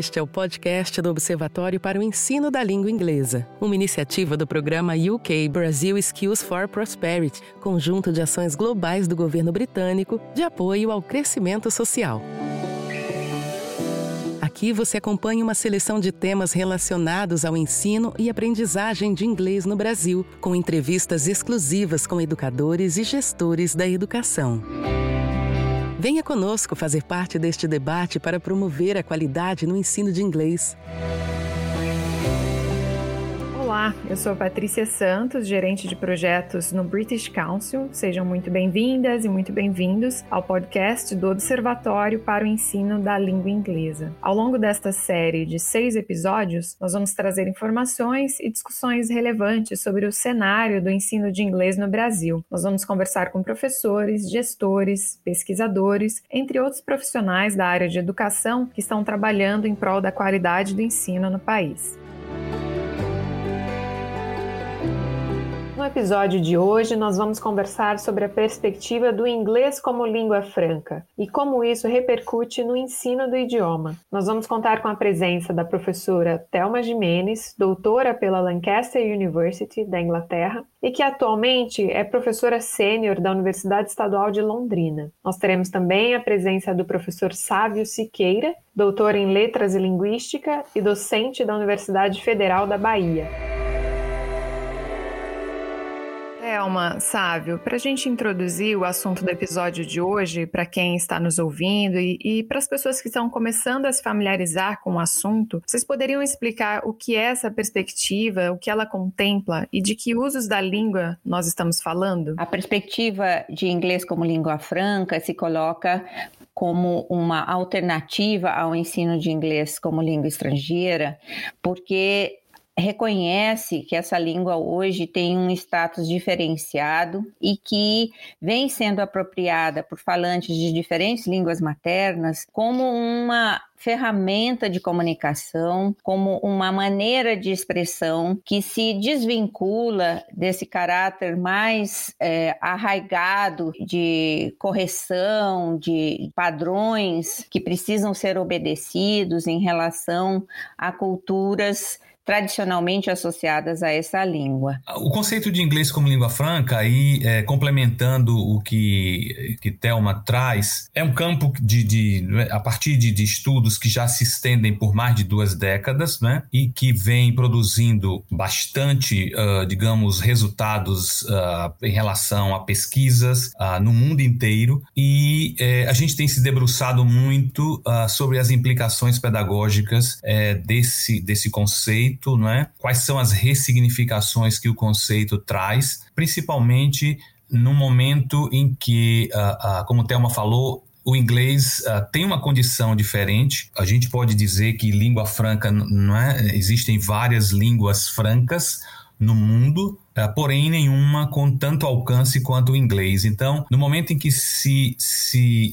Este é o podcast do Observatório para o Ensino da Língua Inglesa, uma iniciativa do programa UK Brazil Skills for Prosperity, conjunto de ações globais do governo britânico de apoio ao crescimento social. Aqui você acompanha uma seleção de temas relacionados ao ensino e aprendizagem de inglês no Brasil, com entrevistas exclusivas com educadores e gestores da educação. Venha conosco fazer parte deste debate para promover a qualidade no ensino de inglês. Eu sou Patrícia Santos, gerente de projetos no British Council. Sejam muito bem-vindas e muito bem-vindos ao podcast do Observatório para o Ensino da Língua Inglesa. Ao longo desta série de seis episódios, nós vamos trazer informações e discussões relevantes sobre o cenário do ensino de inglês no Brasil. Nós vamos conversar com professores, gestores, pesquisadores, entre outros profissionais da área de educação que estão trabalhando em prol da qualidade do ensino no país. No episódio de hoje, nós vamos conversar sobre a perspectiva do inglês como língua franca e como isso repercute no ensino do idioma. Nós vamos contar com a presença da professora Thelma Jimenez, doutora pela Lancaster University, da Inglaterra, e que atualmente é professora sênior da Universidade Estadual de Londrina. Nós teremos também a presença do professor Sávio Siqueira, doutor em Letras e Linguística e docente da Universidade Federal da Bahia. Thelma, Sávio, para a gente introduzir o assunto do episódio de hoje, para quem está nos ouvindo e, e para as pessoas que estão começando a se familiarizar com o assunto, vocês poderiam explicar o que é essa perspectiva, o que ela contempla e de que usos da língua nós estamos falando? A perspectiva de inglês como língua franca se coloca como uma alternativa ao ensino de inglês como língua estrangeira, porque reconhece que essa língua hoje tem um status diferenciado e que vem sendo apropriada por falantes de diferentes línguas maternas como uma ferramenta de comunicação, como uma maneira de expressão que se desvincula desse caráter mais é, arraigado de correção, de padrões que precisam ser obedecidos em relação a culturas tradicionalmente associadas a essa língua. O conceito de inglês como língua franca, aí é, complementando o que, que Thelma traz, é um campo de, de a partir de, de, estudos que já se estendem por mais de duas décadas, né, e que vem produzindo bastante, uh, digamos, resultados uh, em relação a pesquisas uh, no mundo inteiro, e eh, a gente tem se debruçado muito sobre as implicações pedagógicas eh, desse, desse conceito conceito, não é? Quais são as ressignificações que o conceito traz, principalmente no momento em que, uh, uh, como Thelma falou, o inglês uh, tem uma condição diferente. A gente pode dizer que língua franca, não é? Existem várias línguas francas no mundo, uh, porém nenhuma com tanto alcance quanto o inglês. Então, no momento em que se, se,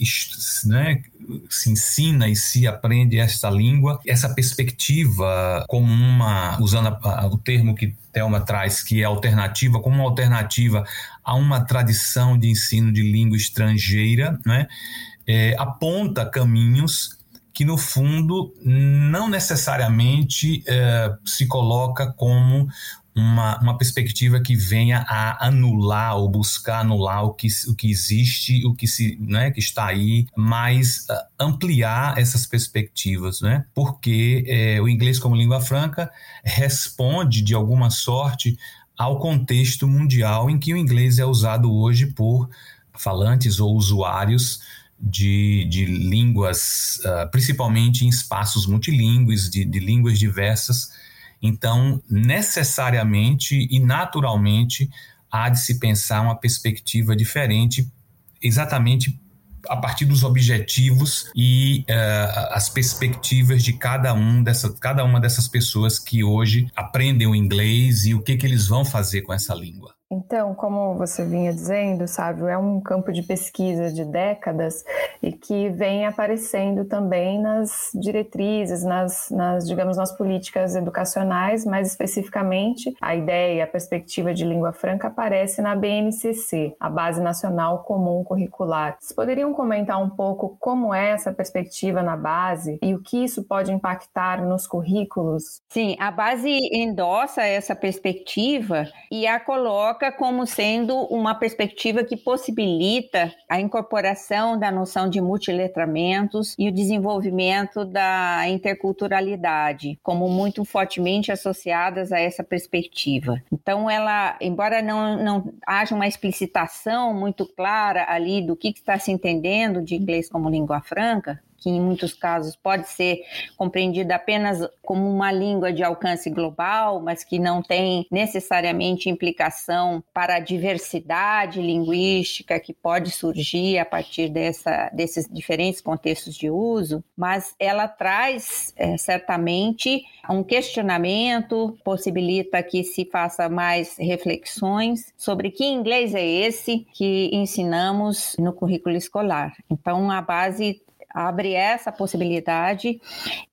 né, se ensina e se aprende esta língua, essa perspectiva como uma, usando a, o termo que Thelma traz, que é alternativa, como uma alternativa a uma tradição de ensino de língua estrangeira, né, é, aponta caminhos que no fundo não necessariamente é, se coloca como uma, uma perspectiva que venha a anular ou buscar anular o que, o que existe, o que, se, né, que está aí, mas uh, ampliar essas perspectivas, né? porque é, o inglês como língua franca responde de alguma sorte ao contexto mundial em que o inglês é usado hoje por falantes ou usuários de, de línguas, uh, principalmente em espaços multilingües, de, de línguas diversas, então, necessariamente e naturalmente, há de se pensar uma perspectiva diferente, exatamente a partir dos objetivos e uh, as perspectivas de cada um dessa, cada uma dessas pessoas que hoje aprendem o inglês e o que, que eles vão fazer com essa língua. Então, como você vinha dizendo, sabe, é um campo de pesquisa de décadas e que vem aparecendo também nas diretrizes, nas, nas, digamos, nas políticas educacionais, mais especificamente a ideia, a perspectiva de língua franca aparece na BNCC, a Base Nacional Comum Curricular. Vocês poderiam comentar um pouco como é essa perspectiva na base e o que isso pode impactar nos currículos? Sim, a base endossa essa perspectiva e a coloca como sendo uma perspectiva que possibilita a incorporação da noção de multiletramentos e o desenvolvimento da interculturalidade, como muito fortemente associadas a essa perspectiva. Então, ela, embora não, não haja uma explicitação muito clara ali do que está se entendendo de inglês como língua franca, que em muitos casos pode ser compreendida apenas como uma língua de alcance global, mas que não tem necessariamente implicação para a diversidade linguística que pode surgir a partir dessa, desses diferentes contextos de uso, mas ela traz é, certamente um questionamento, possibilita que se faça mais reflexões sobre que inglês é esse que ensinamos no currículo escolar. Então, a base abre essa possibilidade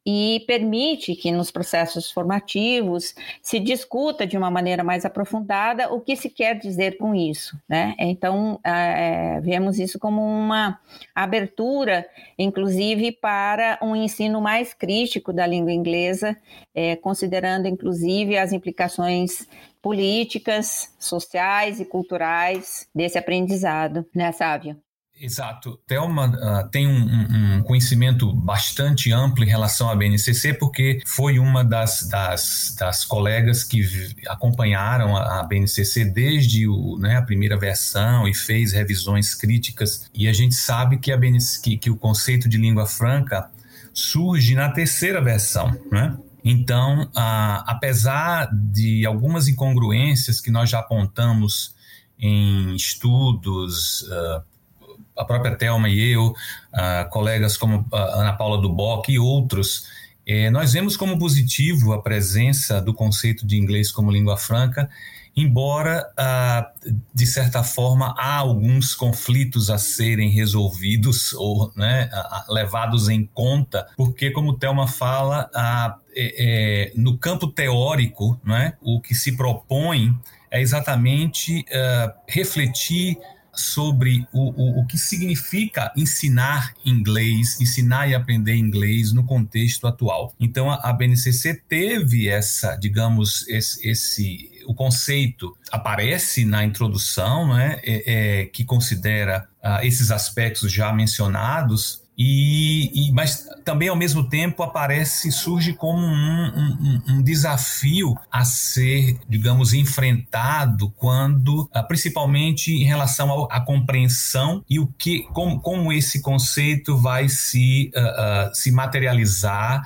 e permite que nos processos formativos se discuta de uma maneira mais aprofundada o que se quer dizer com isso. Né? Então, é, vemos isso como uma abertura, inclusive, para um ensino mais crítico da língua inglesa, é, considerando, inclusive, as implicações políticas, sociais e culturais desse aprendizado, né, Sávia? Exato. Thelma uh, tem um, um, conhecimento bastante amplo em relação à BNCC, porque foi uma das, das, das colegas que acompanharam a, a BNCC desde o, né, a primeira versão e fez revisões críticas. E a gente sabe que, a que, que o conceito de língua franca surge na terceira versão, né? Então, apesar de algumas incongruências que nós já apontamos em estudos, uh, a própria Thelma e eu, uh, colegas como a Ana Paula Duboc e outros, eh, nós vemos como positivo a presença do conceito de inglês como língua franca, embora, uh, de certa forma, há alguns conflitos a serem resolvidos ou né, levados em conta, porque, como Thelma fala, é, é, no campo teórico, né, o que se propõe é exatamente refletir sobre o, o, o que significa ensinar inglês, ensinar e aprender inglês no contexto atual. Então, a, a BNCC teve essa, digamos, esse, esse o conceito aparece na introdução, né, é, é, que considera uh, esses aspectos já mencionados, e, e, mas também ao mesmo tempo aparece surge como um, um, um, desafio a ser digamos enfrentado quando ah, principalmente em relação à compreensão e o que como, como esse conceito vai se uh, uh, se materializar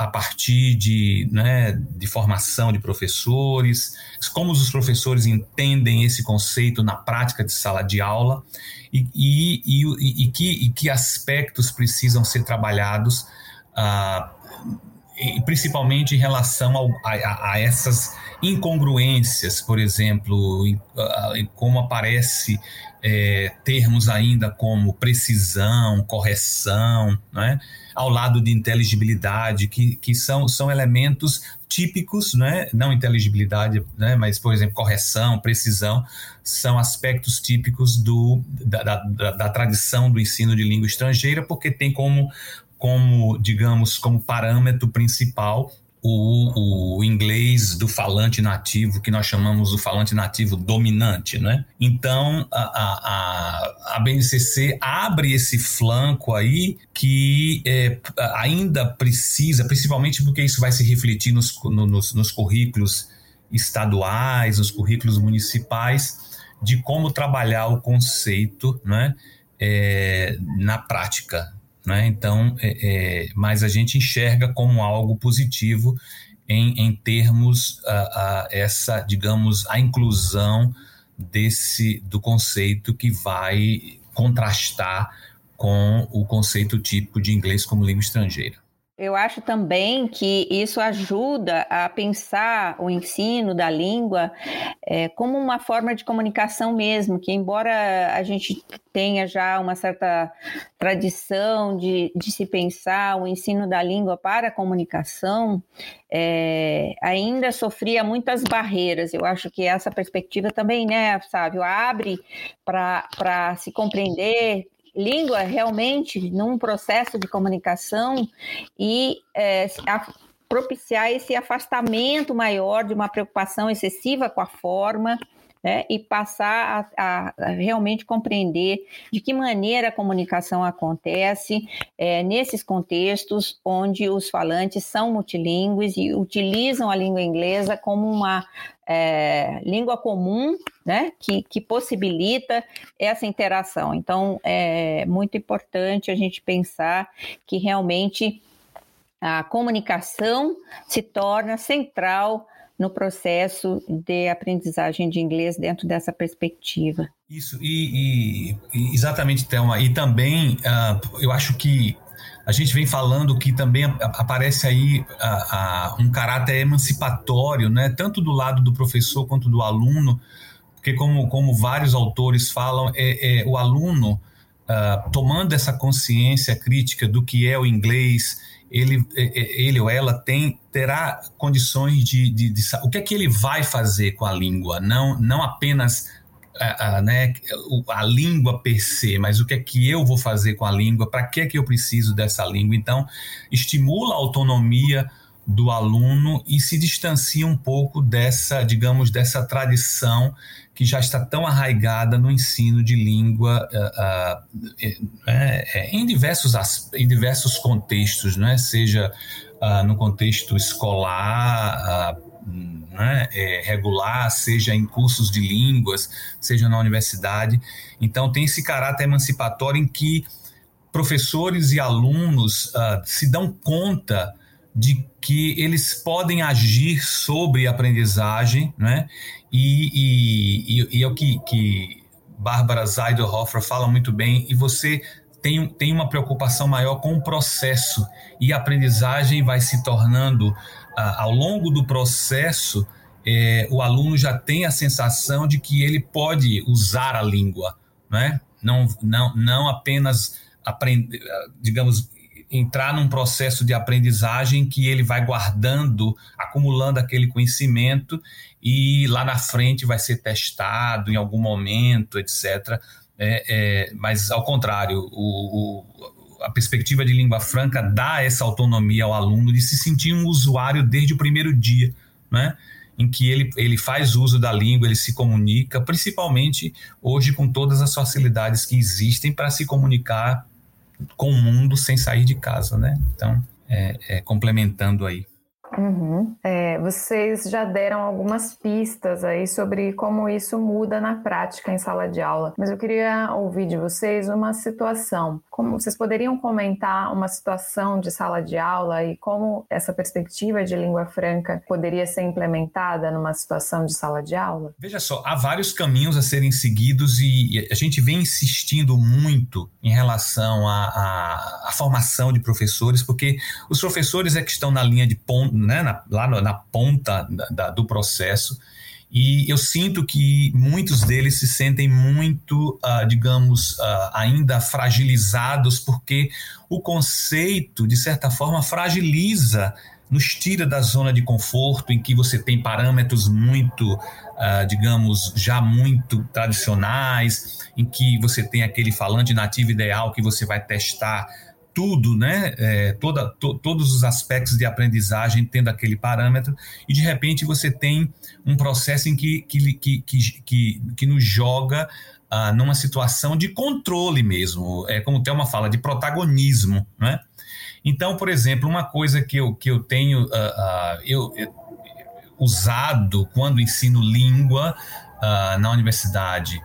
a partir de, né, de formação de professores, como os professores entendem esse conceito na prática de sala de aula e, e, e, e que, que, aspectos precisam ser trabalhados, ah, principalmente em relação ao, a, a, essas incongruências, por exemplo, em, em como aparece é, termos ainda como precisão, correção, né? ao lado de inteligibilidade, que, que são, são elementos típicos, né? não inteligibilidade, né? mas, por exemplo, correção, precisão, são aspectos típicos do, da, da, da tradição do ensino de língua estrangeira, porque tem como, como digamos, como parâmetro principal o, o, inglês do falante nativo, que nós chamamos o falante nativo dominante, né? Então, a, a, a BNCC abre esse flanco aí que é, ainda precisa, principalmente porque isso vai se refletir nos, nos, nos currículos estaduais, nos currículos municipais, de como trabalhar o conceito né, é, na prática, né? Então, é, é, mas a gente enxerga como algo positivo em, em termos a, a essa, digamos, a inclusão desse do conceito que vai contrastar com o conceito típico de inglês como língua estrangeira. Eu acho também que isso ajuda a pensar o ensino da língua é, como uma forma de comunicação mesmo, que embora a gente tenha já uma certa tradição de, de se pensar o ensino da língua para a comunicação, é, ainda sofria muitas barreiras. Eu acho que essa perspectiva também, né, Sávio, abre para se compreender língua realmente num processo de comunicação e é, a, propiciar esse afastamento maior de uma preocupação excessiva com a forma. Né, e passar a, a, realmente compreender de que maneira a comunicação acontece é, nesses contextos onde os falantes são multilingües e utilizam a língua inglesa como uma é, língua comum, né, que, que possibilita essa interação. Então, é muito importante a gente pensar que realmente a comunicação se torna central no processo de aprendizagem de inglês dentro dessa perspectiva. Isso, e, e exatamente, Thelma. E também, uh, eu acho que a gente vem falando que também aparece aí um caráter emancipatório, né? tanto do lado do professor quanto do aluno, porque como, como vários autores falam, é, é o aluno uh, tomando essa consciência crítica do que é o inglês, ele, é, é, ele ou ela tem terá condições de, de, de, o que é que ele vai fazer com a língua, não, não apenas a, a, né, a língua per se, mas o que é que eu vou fazer com a língua, para que é que eu preciso dessa língua. Então, estimula a autonomia do aluno e se distancia um pouco dessa, digamos, dessa tradição que já está tão arraigada no ensino de língua uh, uh, é, em, diversos, em diversos contextos, né? seja uh, no contexto escolar, né, é, regular, seja em cursos de línguas, seja na universidade. Então, tem esse caráter emancipatório em que professores e alunos uh, se dão conta de que eles podem agir sobre a aprendizagem, né? E, e, e é o que, que Bárbara Zeidelhofer fala muito bem, e você tem, tem uma preocupação maior com o processo, e a aprendizagem vai se tornando ao longo do processo, é, o aluno já tem a sensação de que ele pode usar a língua, né? não, não, não apenas aprender, digamos, entrar num processo de aprendizagem que ele vai guardando, acumulando aquele conhecimento e lá na frente vai ser testado em algum momento, etc. É, é, mas ao contrário, o, o a perspectiva de língua franca dá essa autonomia ao aluno de se sentir um usuário desde o primeiro dia, né? em que ele, ele faz uso da língua, ele se comunica, principalmente hoje com todas as facilidades que existem para se comunicar com o mundo sem sair de casa, né? Então, é, é complementando aí. Uhum. É, vocês já deram algumas pistas aí sobre como isso muda na prática em sala de aula, mas eu queria ouvir de vocês uma situação. Como vocês poderiam comentar uma situação de sala de aula e como essa perspectiva de língua franca poderia ser implementada numa situação de sala de aula? Veja só, há vários caminhos a serem seguidos e a gente vem insistindo muito em relação à, à formação de professores, porque os professores é que estão na linha de ponto né, na, lá na ponta da, da, do processo. E eu sinto que muitos deles se sentem muito, uh, digamos, uh, ainda fragilizados, porque o conceito, de certa forma, fragiliza, nos tira da zona de conforto, em que você tem parâmetros muito, uh, digamos, já muito tradicionais, em que você tem aquele falante nativo ideal que você vai testar tudo, né? É, toda, to, todos os aspectos de aprendizagem tendo aquele parâmetro, e de repente você tem um processo em que, que, que, que, que, nos joga ah, numa situação de controle mesmo, é como o Thelma fala, de protagonismo, né? Então, por exemplo, uma coisa que eu, que eu tenho uh, uh, eu, eu, usado quando ensino língua uh, na universidade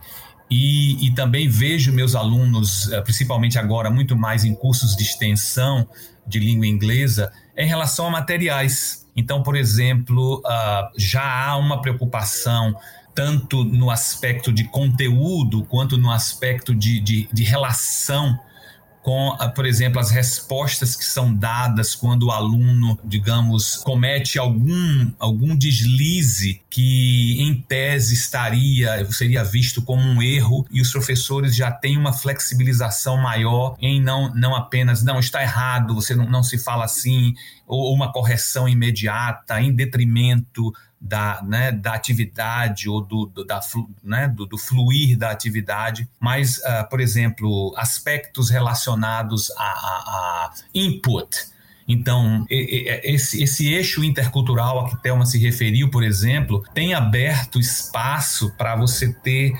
e, e, também vejo meus alunos, eh, principalmente agora, muito mais em cursos de extensão de língua inglesa, em relação a materiais. Então, por exemplo, uh, já há uma preocupação tanto no aspecto de conteúdo quanto no aspecto de, de, de relação com, ah, por exemplo, as respostas que são dadas quando o aluno, digamos, comete algum, algum deslize que, em tese, estaria, seria visto como um erro, e os professores já têm uma flexibilização maior em não, não apenas, não, está errado, você não, não se fala assim, ou uma correção imediata, em detrimento da, né, da atividade ou do, do da, né, do, do, fluir da atividade, mas, uh, por exemplo, aspectos relacionados a, a, a input. Então, esse, esse, eixo intercultural a que Thelma se referiu, por exemplo, tem aberto espaço para você ter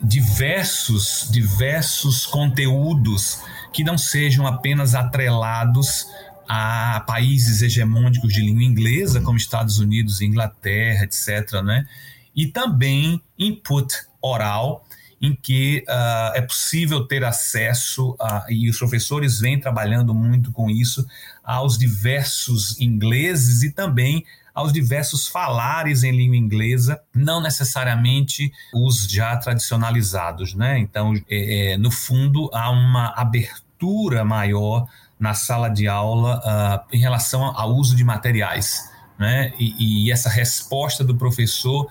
diversos, diversos conteúdos que não sejam apenas atrelados a países hegemônicos de língua inglesa, como Estados Unidos, Inglaterra, etc., né? e também input oral, em que uh, é possível ter acesso, a, e os professores vêm trabalhando muito com isso, aos diversos ingleses e também aos diversos falares em língua inglesa, não necessariamente os já tradicionalizados. Né? Então, é, é, no fundo, há uma abertura maior na sala de aula uh, em relação ao uso de materiais. Né? E, e, essa resposta do professor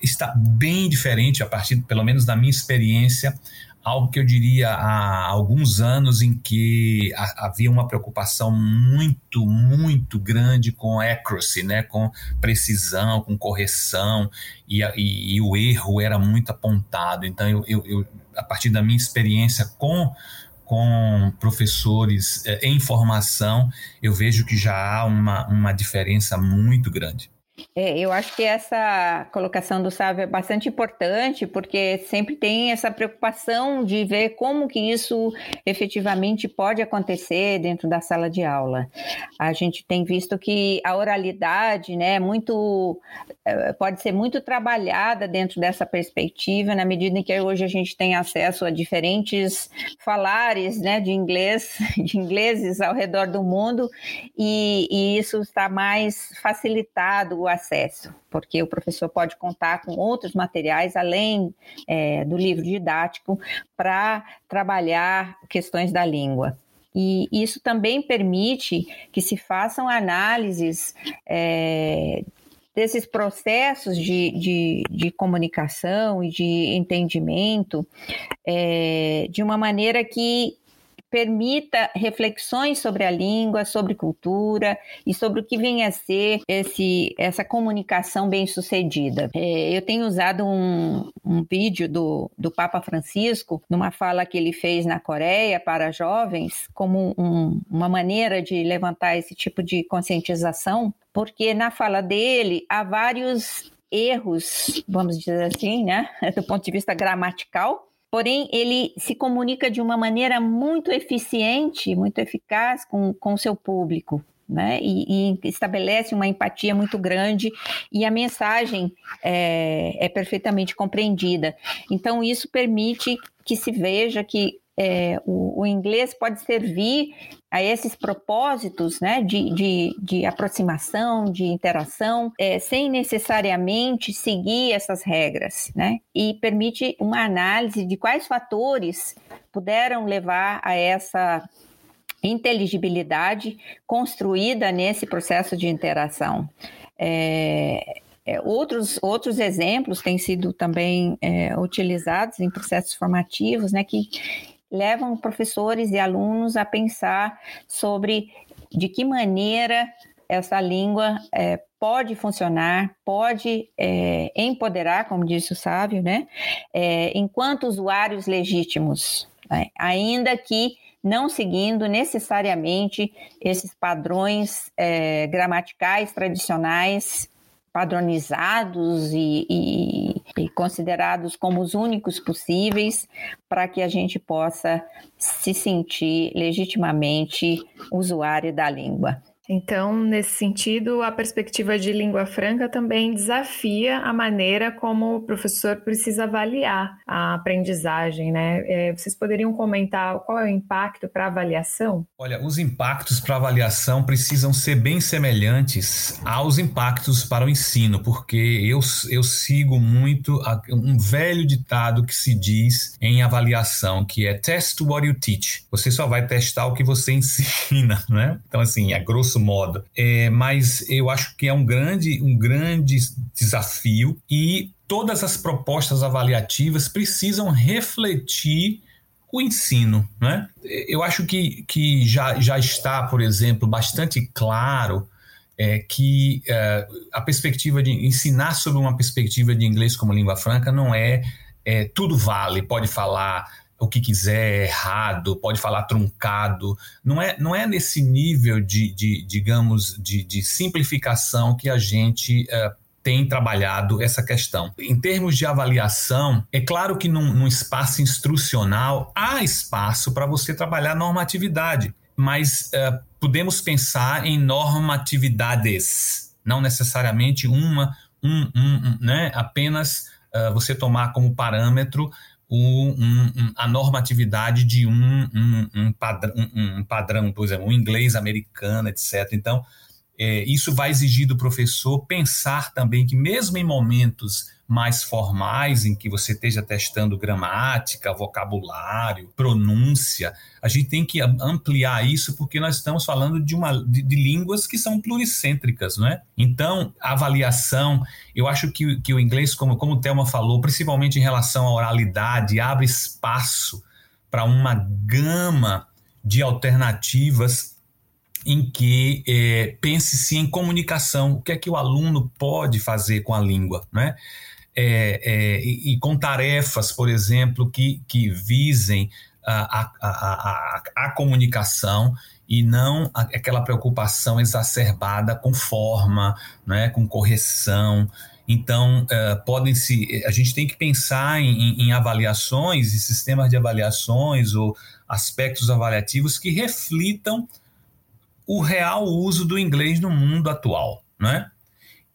está bem diferente, a partir, pelo menos da minha experiência, algo que eu diria há alguns anos em que havia uma preocupação muito, muito grande com accuracy, né? com precisão, com correção, e, e, e o erro era muito apontado. Então, eu, eu, eu, a partir da minha experiência com com professores é, em formação, eu vejo que já há uma, uma diferença muito grande. É, eu acho que essa colocação do Sávio é bastante importante, porque sempre tem essa preocupação de ver como que isso efetivamente pode acontecer dentro da sala de aula. A gente tem visto que a oralidade, né, muito é, pode ser muito trabalhada dentro dessa perspectiva, na medida em que hoje a gente tem acesso a diferentes falares, né, de inglês, de ingleses ao redor do mundo, e, e isso está mais facilitado acesso, porque o professor pode contar com outros materiais além é, do livro didático para trabalhar questões da língua. E isso também permite que se façam análises é, desses processos de, de, de, comunicação e de entendimento é, de uma maneira que permita reflexões sobre a língua, sobre cultura e sobre o que vem a ser esse, essa comunicação bem-sucedida. É, eu tenho usado um, um vídeo do, do Papa Francisco, numa fala que ele fez na Coreia para jovens, como um, uma maneira de levantar esse tipo de conscientização, porque na fala dele há vários erros, vamos dizer assim, né, do ponto de vista gramatical, porém ele se comunica de uma maneira muito eficiente, muito eficaz com o seu público. Né? E, e, estabelece uma empatia muito grande e a mensagem é, é perfeitamente compreendida. Então, isso permite que se veja que é, o, o, inglês pode servir a esses propósitos né, de, de, de aproximação, de interação, é, sem necessariamente seguir essas regras, né? E permite uma análise de quais fatores puderam levar a essa inteligibilidade construída nesse processo de interação. É, é, outros, outros exemplos têm sido também é, utilizados em processos formativos, né, que levam professores e alunos a pensar sobre de que maneira essa língua é, pode funcionar, pode é, empoderar, como disse o sábio, né, é, enquanto usuários legítimos, né, ainda que não seguindo necessariamente esses padrões é, gramaticais tradicionais padronizados e, e, e, considerados como os únicos possíveis para que a gente possa se sentir legitimamente usuário da língua. Então, nesse sentido, a perspectiva de língua franca também desafia a maneira como o professor precisa avaliar a aprendizagem, né? É, vocês poderiam comentar qual é o impacto para a avaliação? Olha, os impactos para a avaliação precisam ser bem semelhantes aos impactos para o ensino, porque eu, eu sigo muito um velho ditado que se diz em avaliação, que é test what you teach. Você só vai testar o que você ensina, né? Então, assim, a grosso modo. É, mas eu acho que é um grande, um grande desafio e todas as propostas avaliativas precisam refletir o ensino, né? Eu acho que, que já, já está, por exemplo, bastante claro é, que é, a perspectiva de ensinar sobre uma perspectiva de inglês como língua franca não é, é tudo vale, pode falar o que quiser, errado, pode falar truncado. Não é, não é nesse nível de, de digamos, de, de, simplificação que a gente uh, tem trabalhado essa questão. Em termos de avaliação, é claro que num, num espaço instrucional há espaço para você trabalhar normatividade, mas uh, podemos pensar em normatividades, não necessariamente uma, um, um, um né? apenas uh, você tomar como parâmetro um, um, a normatividade de um, um, padrão, um, padrão, por exemplo, um inglês americano, etc. Então, é, isso vai exigir do professor pensar também que, mesmo em momentos mais formais, em que você esteja testando gramática, vocabulário, pronúncia. A gente tem que ampliar isso porque nós estamos falando de, uma, de, de línguas que são pluricêntricas, não é? Então, avaliação, eu acho que, que o inglês, como, como o Thelma falou, principalmente em relação à oralidade, abre espaço para uma gama de alternativas em que é, pense-se em comunicação, o que é que o aluno pode fazer com a língua, né? é, é, e, com tarefas, por exemplo, que, que visem a, a, a, a, comunicação e não aquela preocupação exacerbada com forma, né, com correção. Então, uh, podem se. A gente tem que pensar em, em avaliações e sistemas de avaliações ou aspectos avaliativos que reflitam o real uso do inglês no mundo atual, né?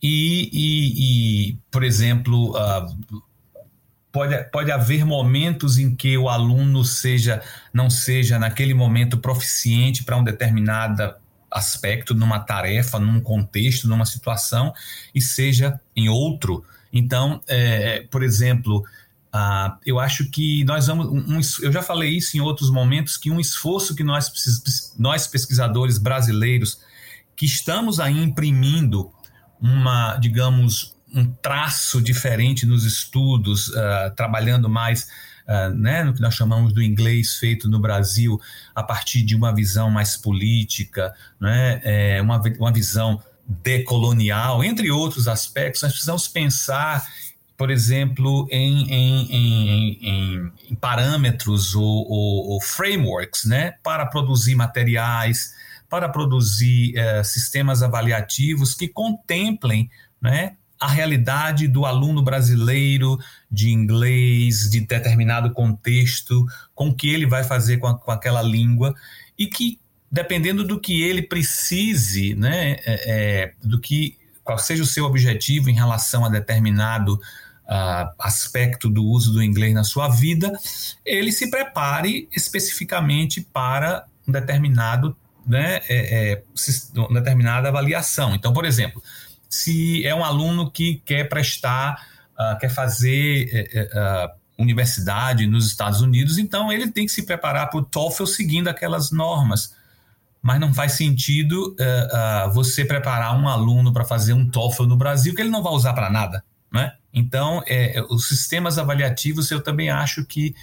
E, e, e por exemplo, uh, pode, pode haver momentos em que o aluno seja não seja naquele momento proficiente para um determinado aspecto, numa tarefa, num contexto, numa situação, e seja em outro. Então, é, é por exemplo, uh, eu acho que nós vamos. Um, um, eu já falei isso em outros momentos, que um esforço que nós, nós pesquisadores brasileiros que estamos aí imprimindo uma, digamos, um traço diferente nos estudos, uh, trabalhando mais uh, né, no que nós chamamos do inglês feito no Brasil, a partir de uma visão mais política, né, é, uma, uma visão decolonial, entre outros aspectos, nós precisamos pensar por exemplo, em, em, em, em parâmetros ou, ou, ou, frameworks né, para produzir materiais, para produzir uh, sistemas avaliativos que contemplem né, a realidade do aluno brasileiro de inglês, de determinado contexto, com que ele vai fazer com, a, com aquela língua, e que, dependendo do que ele precise, né, é, do que qual seja o seu objetivo em relação a determinado uh, aspecto do uso do inglês na sua vida, ele se prepare especificamente para um determinado né, é, é, uma determinada avaliação. Então, por exemplo, se é um aluno que quer prestar, uh, quer fazer uh, universidade nos Estados Unidos, então ele tem que se preparar para o TOEFL seguindo aquelas normas. Mas não faz sentido uh, você preparar um aluno para fazer um TOEFL no Brasil que ele não vai usar para nada, né? Então, é, os sistemas avaliativos eu também acho que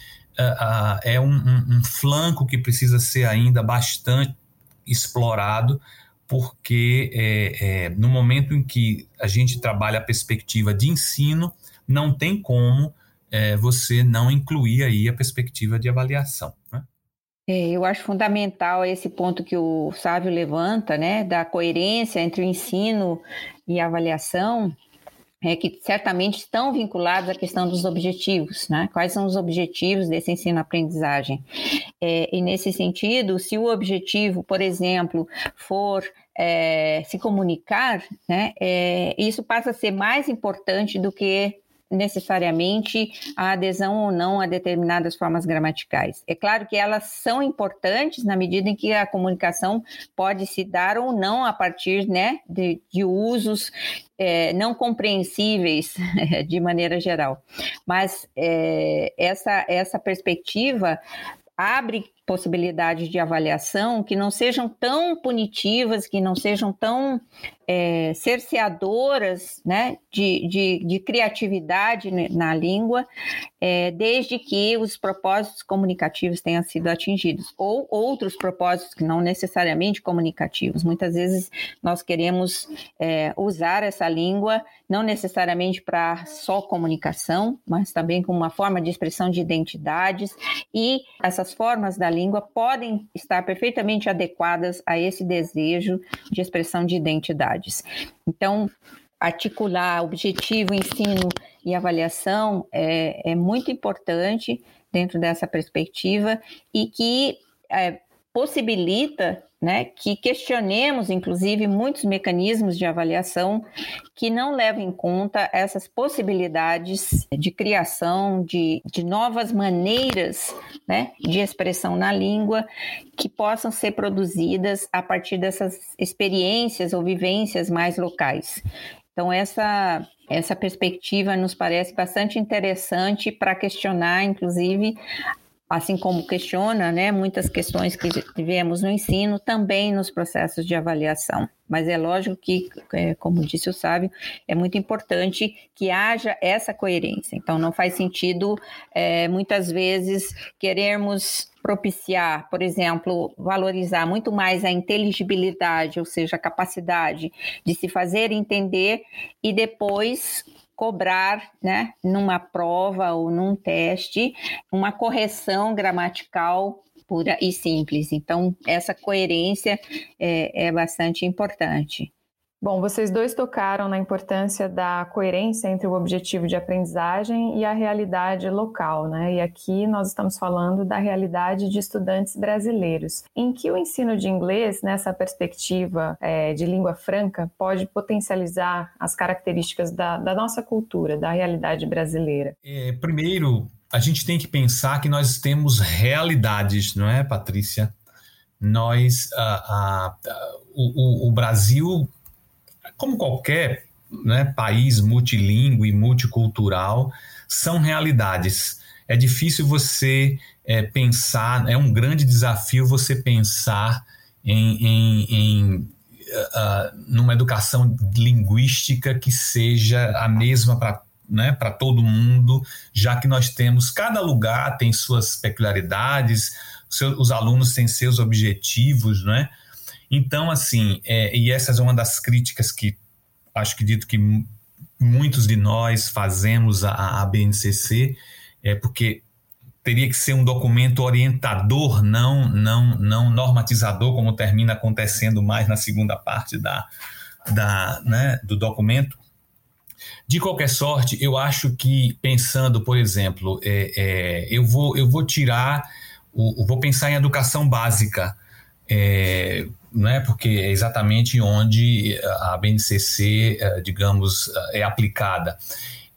é um, um, um flanco que precisa ser ainda bastante explorado, porque é, é, no momento em que a gente trabalha a perspectiva de ensino, não tem como é, você não incluir aí a perspectiva de avaliação. Né? É, eu acho fundamental esse ponto que o Sávio levanta, né, da coerência entre o ensino e a avaliação, é, que certamente estão vinculados à questão dos objetivos, né? Quais são os objetivos desse ensino-aprendizagem? É, e nesse sentido, se o objetivo, por exemplo, for é, se comunicar, né, é, isso passa a ser mais importante do que necessariamente a adesão ou não a determinadas formas gramaticais. É claro que elas são importantes na medida em que a comunicação pode se dar ou não a partir né, de, de usos é, não compreensíveis de maneira geral. Mas é, essa, essa perspectiva abre possibilidades de avaliação que não sejam tão punitivas, que não sejam tão é, cerceadoras né, de, de, de, criatividade na língua, é, desde que os propósitos comunicativos tenham sido atingidos, ou outros propósitos que não necessariamente comunicativos. Muitas vezes nós queremos é, usar essa língua não necessariamente para só comunicação, mas também como uma forma de expressão de identidades, e essas formas da língua podem estar perfeitamente adequadas a esse desejo de expressão de identidades. Então, articular objetivo, ensino e avaliação é, é muito importante dentro dessa perspectiva e que é, possibilita né, que questionemos, inclusive, muitos mecanismos de avaliação que não levam em conta essas possibilidades de criação de, de novas maneiras né, de expressão na língua que possam ser produzidas a partir dessas experiências ou vivências mais locais. Então, essa, essa perspectiva nos parece bastante interessante para questionar, inclusive, assim como questiona né, muitas questões que tivemos no ensino, também nos processos de avaliação. Mas é lógico que, é, como disse o Sábio, é muito importante que haja essa coerência. Então, não faz sentido, é, muitas vezes, querermos propiciar, por exemplo, valorizar muito mais a inteligibilidade, ou seja, a capacidade de se fazer entender e depois cobrar, né, numa prova ou num teste, uma correção gramatical pura e simples. Então, essa coerência é, é bastante importante. Bom, vocês dois tocaram na importância da coerência entre o objetivo de aprendizagem e a realidade local, né? E aqui nós estamos falando da realidade de estudantes brasileiros, em que o ensino de inglês, nessa perspectiva é, de língua franca, pode potencializar as características da, da nossa cultura, da realidade brasileira. É, primeiro, a gente tem que pensar que nós temos realidades, não é, Patrícia? Nós, uh, uh, o, o Brasil como qualquer né, país multilingüe e multicultural, são realidades. É difícil você é, pensar, é um grande desafio você pensar em, em, em uh, numa educação linguística que seja a mesma para né, para todo mundo, já que nós temos, cada lugar tem suas peculiaridades, seu, os alunos têm seus objetivos, né? Então, assim, é, e essa é uma das críticas que acho que dito que muitos de nós fazemos a, a BNCC, é porque teria que ser um documento orientador, não, não, não normatizador, como termina acontecendo mais na segunda parte da, da, né, do documento. De qualquer sorte, eu acho que pensando, por exemplo, é, é, eu, vou, eu vou tirar, o, vou pensar em educação básica. É, né, porque é exatamente onde a BNCC, eh, digamos, eh, é aplicada.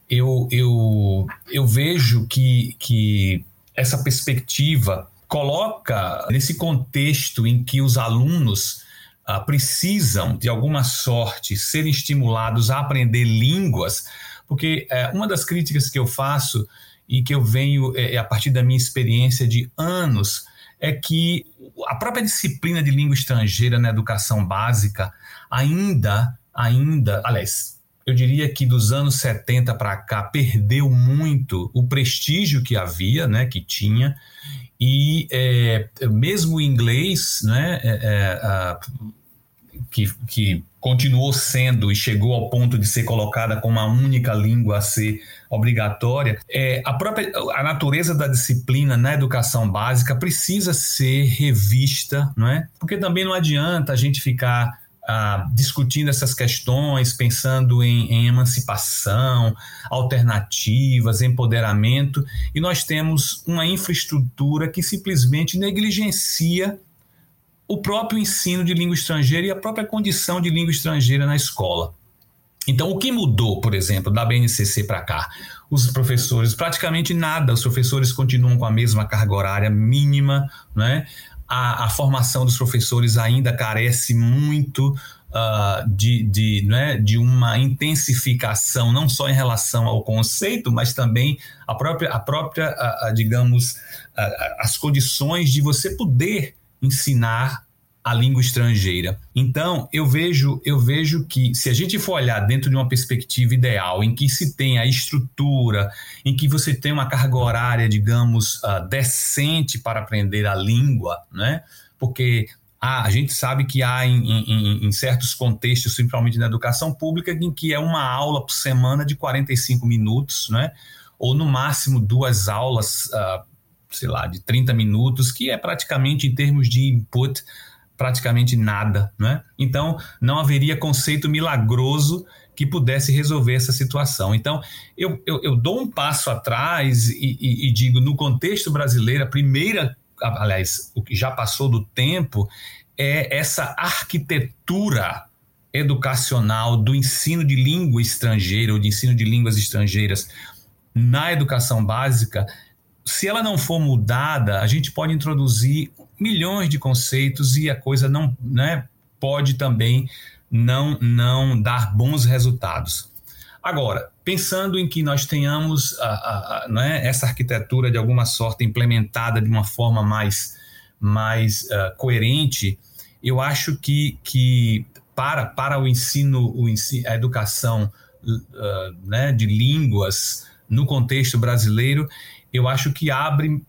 Eu, eu, eu vejo que, que essa perspectiva coloca nesse contexto em que os alunos uh, precisam, de alguma sorte, serem estimulados a aprender línguas, porque uh, uma das críticas que eu faço e que eu venho é, a partir da minha experiência de anos é que a própria disciplina de língua estrangeira na educação básica ainda, ainda, aliás, eu diria que dos anos 70 para cá perdeu muito o prestígio que havia, né, que tinha, e é, mesmo o inglês, né, é, é, que, que continuou sendo e chegou ao ponto de ser colocada como a única língua a ser obrigatória, é, a própria a natureza da disciplina na educação básica precisa ser revista, não é? Porque também não adianta a gente ficar ah, discutindo essas questões, pensando em, em, emancipação, alternativas, empoderamento, e nós temos uma infraestrutura que simplesmente negligencia o próprio ensino de língua estrangeira e a própria condição de língua estrangeira na escola. Então, o que mudou, por exemplo, da BNCC para cá? Os professores, praticamente nada, os professores continuam com a mesma carga horária mínima, né? A, a formação dos professores ainda carece muito uh, de, de, né, de uma intensificação, não só em relação ao conceito, mas também a própria, a própria a, a, digamos, as condições de você poder ensinar a língua estrangeira. Então, eu vejo, eu vejo que se a gente for olhar dentro de uma perspectiva ideal, em que se tem a estrutura, em que você tem uma carga horária, digamos, uh, decente para aprender a língua, né? Porque ah, a gente sabe que há em, em, em, certos contextos, principalmente na educação pública, em que é uma aula por semana de 45 minutos, né? ou no máximo duas aulas, uh, sei lá, de 30 minutos, que é praticamente, em termos de input, praticamente nada. Né? Então, não haveria conceito milagroso que pudesse resolver essa situação. Então, eu, eu, eu dou um passo atrás e, e, e digo, no contexto brasileiro, a primeira aliás, o que já passou do tempo, é essa arquitetura educacional do ensino de língua estrangeira ou de ensino de línguas estrangeiras na educação básica. Se ela não for mudada, a gente pode introduzir milhões de conceitos e a coisa não né, pode também não, não dar bons resultados. Agora, pensando em que nós tenhamos a, a, a, né, essa arquitetura de alguma sorte implementada de uma forma mais, mais uh, coerente, eu acho que, que para, para o ensino, o ensino a educação uh, né, de línguas no contexto brasileiro, eu acho que abre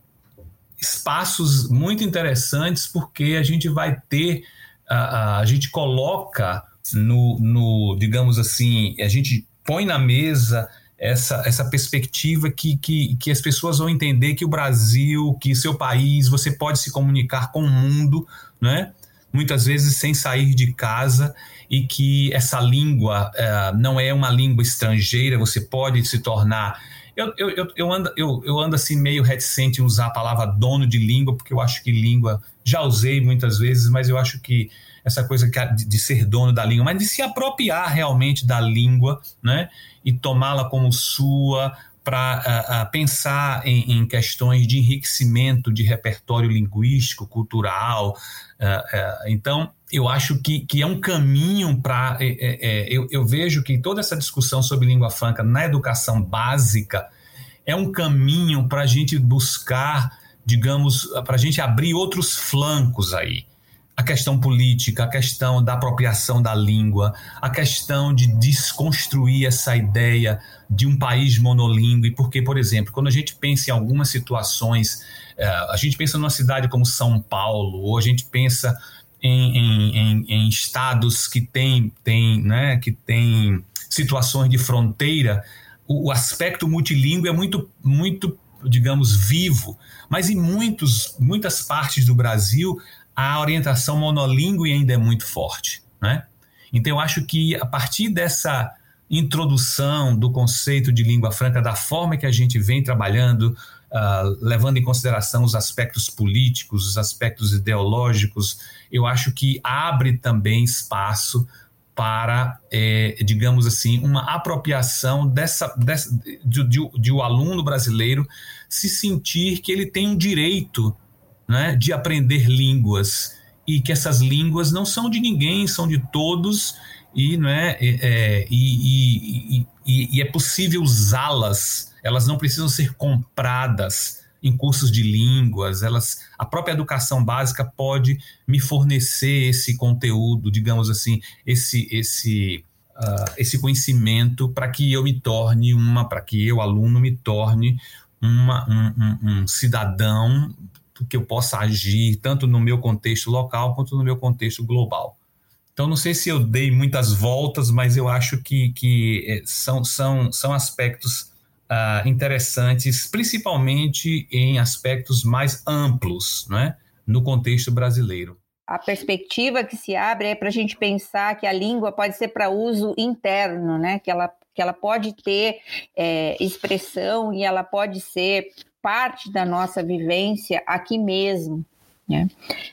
espaços muito interessantes porque a gente vai ter, uh, a gente coloca no, no, digamos assim, a gente põe na mesa essa, essa perspectiva que, que, que as pessoas vão entender que o Brasil, que seu país, você pode se comunicar com o mundo, né? muitas vezes sem sair de casa e que essa língua uh, não é uma língua estrangeira, você pode se tornar. Eu, eu, eu, eu, ando, eu, eu ando assim meio reticente em usar a palavra dono de língua, porque eu acho que língua, já usei muitas vezes, mas eu acho que essa coisa de, ser dono da língua, mas de se apropriar realmente da língua, né? E tomá-la como sua, para pensar em, em, questões de enriquecimento de repertório linguístico, cultural. Uh, então, eu acho que, que é um caminho para. É, é, é, eu, eu, vejo que toda essa discussão sobre língua franca na educação básica é um caminho para a gente buscar, digamos, para a gente abrir outros flancos aí a questão política, a questão da apropriação da língua, a questão de desconstruir essa ideia de um país monolíngue, porque, por exemplo, quando a gente pensa em algumas situações, é, a gente pensa numa cidade como São Paulo, ou a gente pensa em, em, em, em estados que têm tem, né, que tem situações de fronteira, o, o aspecto multilíngue é muito, muito digamos, vivo, mas em muitos, muitas partes do Brasil a orientação monolíngue ainda é muito forte. Né? Então, eu acho que a partir dessa introdução do conceito de língua franca, da forma que a gente vem trabalhando, uh, levando em consideração os aspectos políticos, os aspectos ideológicos, eu acho que abre também espaço para, é, digamos assim, uma apropriação dessa, dessa de, de, de o aluno brasileiro se sentir que ele tem um direito né, de aprender línguas e que essas línguas não são de ninguém, são de todos e, não é, é e, e, e, e é possível usá-las. Elas não precisam ser compradas em cursos de línguas. Elas, a própria educação básica pode me fornecer esse conteúdo, digamos assim, esse esse uh, esse conhecimento para que eu me torne uma, para que eu aluno me torne uma, um, um, um cidadão que eu possa agir tanto no meu contexto local quanto no meu contexto global. Então, não sei se eu dei muitas voltas, mas eu acho que, que é, são, são, são aspectos uh, interessantes, principalmente em aspectos mais amplos, né, no contexto brasileiro. A perspectiva que se abre é para a gente pensar que a língua pode ser para uso interno, né? que, ela, que ela pode ter é, expressão e ela pode ser parte da nossa vivência aqui mesmo. Né?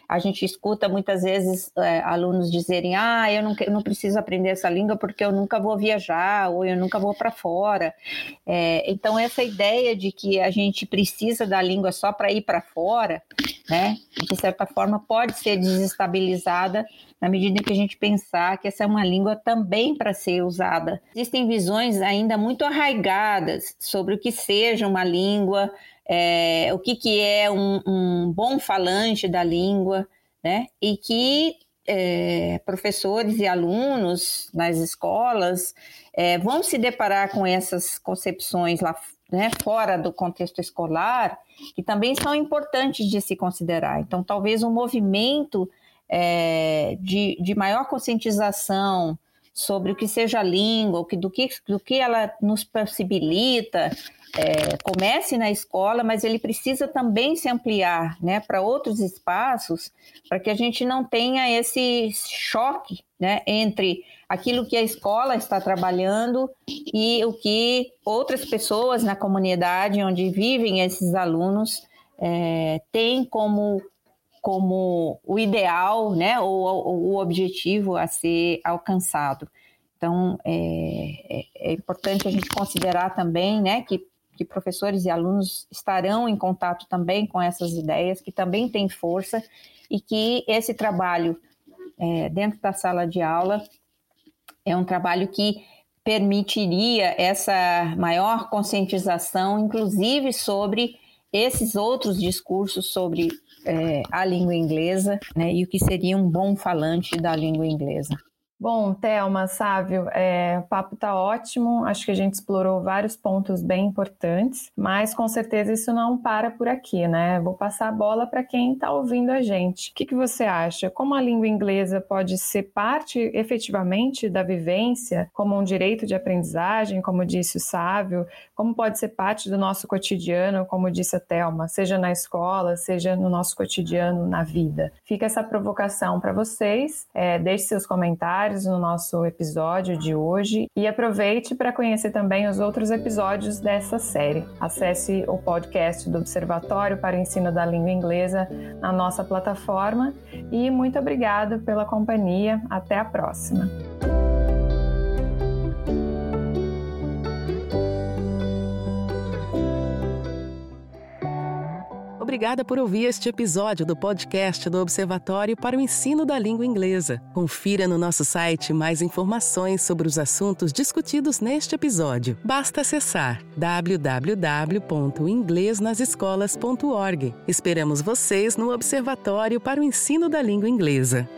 A gente escuta muitas vezes é, alunos dizerem: Ah, eu não, eu não preciso aprender essa língua porque eu nunca vou viajar ou eu nunca vou para fora. É, então, essa ideia de que a gente precisa da língua só para ir para fora, né, de certa forma, pode ser desestabilizada na medida que a gente pensar que essa é uma língua também para ser usada. Existem visões ainda muito arraigadas sobre o que seja uma língua é, o que, que é um, um, bom falante da língua, né? E que é, professores e alunos nas escolas é, vão se deparar com essas concepções lá né, fora do contexto escolar, que também são importantes de se considerar. Então, talvez um movimento é, de, de maior conscientização sobre o que seja a língua, do que, do que ela nos possibilita, é, comece na escola, mas ele precisa também se ampliar né, para outros espaços, para que a gente não tenha esse choque né, entre aquilo que a escola está trabalhando e o que outras pessoas na comunidade onde vivem esses alunos é, têm como, como o ideal né, ou, ou o objetivo a ser alcançado. Então, é, é, é, importante a gente considerar também né, que que professores e alunos estarão em contato também com essas ideias, que também têm força, e que esse trabalho é, dentro da sala de aula é um trabalho que permitiria essa maior conscientização, inclusive sobre esses outros discursos sobre é, a língua inglesa né, e o que seria um bom falante da língua inglesa. Bom, Thelma, Sávio, é, o papo está ótimo. Acho que a gente explorou vários pontos bem importantes, mas com certeza isso não para por aqui, né? Vou passar a bola para quem está ouvindo a gente. O que, que você acha? Como a língua inglesa pode ser parte efetivamente da vivência, como um direito de aprendizagem, como disse o Sávio? Como pode ser parte do nosso cotidiano, como disse a Thelma, seja na escola, seja no nosso cotidiano, na vida? Fica essa provocação para vocês. É, deixe seus comentários no nosso episódio de hoje e aproveite para conhecer também os outros episódios dessa série. Acesse o podcast do Observatório para o Ensino da Língua Inglesa na nossa plataforma e muito obrigado pela companhia. Até a próxima. Obrigada por ouvir este episódio do podcast do Observatório para o Ensino da Língua Inglesa. Confira no nosso site mais informações sobre os assuntos discutidos neste episódio. Basta acessar www.inglesnasescolas.org. Esperamos vocês no Observatório para o Ensino da Língua Inglesa.